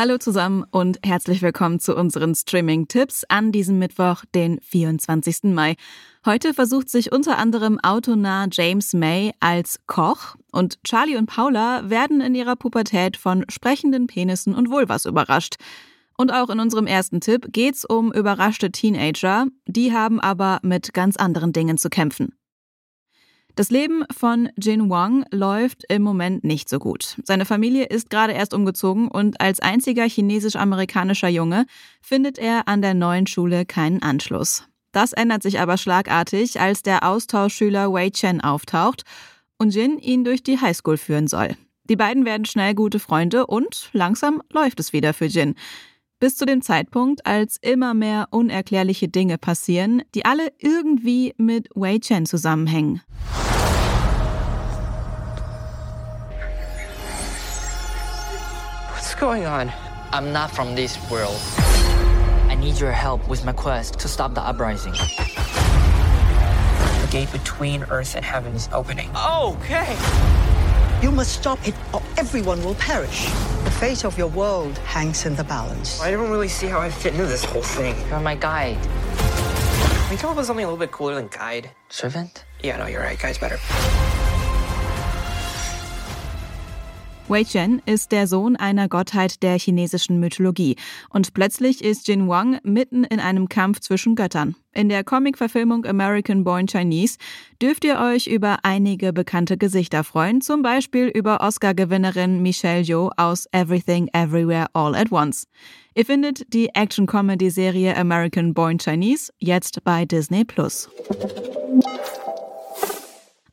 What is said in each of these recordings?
Hallo zusammen und herzlich willkommen zu unseren Streaming-Tipps an diesem Mittwoch, den 24. Mai. Heute versucht sich unter anderem autonah James May als Koch und Charlie und Paula werden in ihrer Pubertät von sprechenden Penissen und Vulvas überrascht. Und auch in unserem ersten Tipp geht's um überraschte Teenager, die haben aber mit ganz anderen Dingen zu kämpfen. Das Leben von Jin Wang läuft im Moment nicht so gut. Seine Familie ist gerade erst umgezogen und als einziger chinesisch-amerikanischer Junge findet er an der neuen Schule keinen Anschluss. Das ändert sich aber schlagartig, als der Austauschschüler Wei Chen auftaucht und Jin ihn durch die Highschool führen soll. Die beiden werden schnell gute Freunde und langsam läuft es wieder für Jin. Bis zu dem Zeitpunkt, als immer mehr unerklärliche Dinge passieren, die alle irgendwie mit Wei Chen zusammenhängen. Going on? I'm not from this world. I need your help with my quest to stop the uprising. The gate between Earth and heaven is opening. Okay. You must stop it or everyone will perish. The fate of your world hangs in the balance. I don't really see how I fit into this whole thing. You're my guide. Can we come up with something a little bit cooler than guide? Servant? Yeah, no, you're right. Guide's better. Wei Chen ist der Sohn einer Gottheit der chinesischen Mythologie und plötzlich ist Jin Wang mitten in einem Kampf zwischen Göttern. In der Comic-Verfilmung American Born Chinese dürft ihr euch über einige bekannte Gesichter freuen, zum Beispiel über Oscar-Gewinnerin Michelle Yeoh aus Everything Everywhere All at Once. Ihr findet die Action-Comedy-Serie American Born Chinese jetzt bei Disney Plus.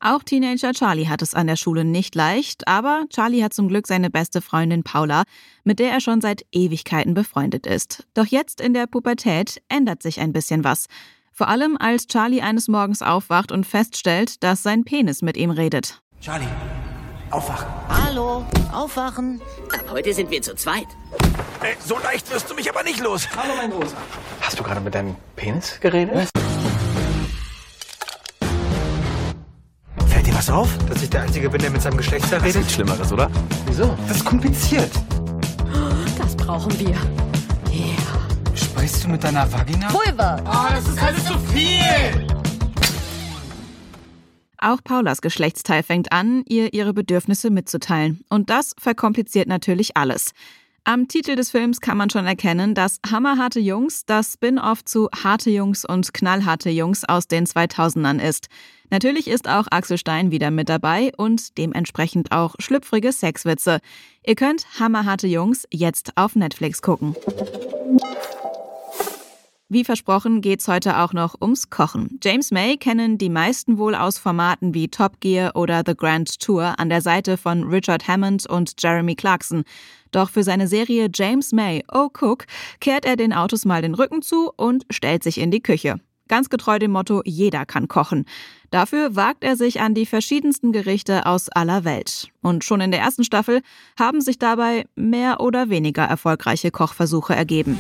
Auch Teenager Charlie hat es an der Schule nicht leicht, aber Charlie hat zum Glück seine beste Freundin Paula, mit der er schon seit Ewigkeiten befreundet ist. Doch jetzt in der Pubertät ändert sich ein bisschen was. Vor allem als Charlie eines Morgens aufwacht und feststellt, dass sein Penis mit ihm redet. Charlie, aufwachen. Hallo, aufwachen. Ab heute sind wir zu zweit. Äh, so leicht wirst du mich aber nicht los. Hallo, mein Großer. Hast du gerade mit deinem Penis geredet? Fällt was auf? Dass ich der Einzige bin, der mit seinem Geschlechtsteil Das redet? ist Schlimmeres, oder? Wieso? Das ist kompliziert. Das brauchen wir. Yeah. Sprichst du mit deiner Vagina? Pulver. Oh, das ist alles zu viel. Auch Paulas Geschlechtsteil fängt an, ihr ihre Bedürfnisse mitzuteilen. Und das verkompliziert natürlich alles. Am Titel des Films kann man schon erkennen, dass Hammerharte Jungs das Spin-off zu Harte Jungs und Knallharte Jungs aus den 2000ern ist. Natürlich ist auch Axel Stein wieder mit dabei und dementsprechend auch schlüpfrige Sexwitze. Ihr könnt Hammerharte Jungs jetzt auf Netflix gucken. Wie versprochen geht's heute auch noch ums Kochen. James May kennen die meisten wohl aus Formaten wie Top Gear oder The Grand Tour an der Seite von Richard Hammond und Jeremy Clarkson. Doch für seine Serie James May Oh Cook kehrt er den Autos mal den Rücken zu und stellt sich in die Küche. Ganz getreu dem Motto Jeder kann kochen. Dafür wagt er sich an die verschiedensten Gerichte aus aller Welt. Und schon in der ersten Staffel haben sich dabei mehr oder weniger erfolgreiche Kochversuche ergeben.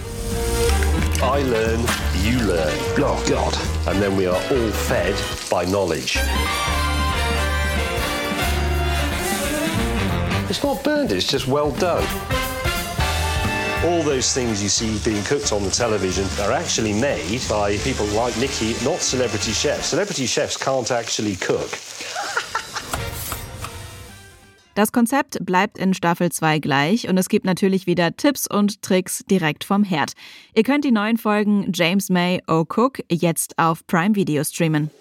I learn, you learn. Oh, God. And then we are all fed by knowledge. It's not burned, it's just well done. All those things you see being cooked on the television are actually made by people like Nikki, not celebrity chefs. Celebrity chefs can't actually cook. Das Konzept bleibt in Staffel 2 gleich und es gibt natürlich wieder Tipps und Tricks direkt vom Herd. Ihr könnt die neuen Folgen James May O Cook jetzt auf Prime Video streamen.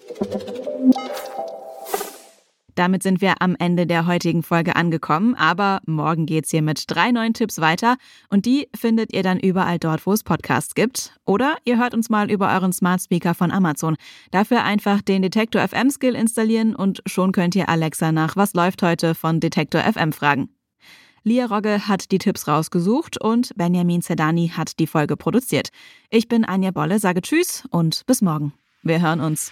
Damit sind wir am Ende der heutigen Folge angekommen, aber morgen geht's hier mit drei neuen Tipps weiter und die findet ihr dann überall dort, wo es Podcasts gibt. Oder ihr hört uns mal über euren Smart Speaker von Amazon. Dafür einfach den Detektor FM Skill installieren und schon könnt ihr Alexa nach Was läuft heute von Detektor FM fragen. Lia Rogge hat die Tipps rausgesucht und Benjamin Zedani hat die Folge produziert. Ich bin Anja Bolle, sage Tschüss und bis morgen. Wir hören uns.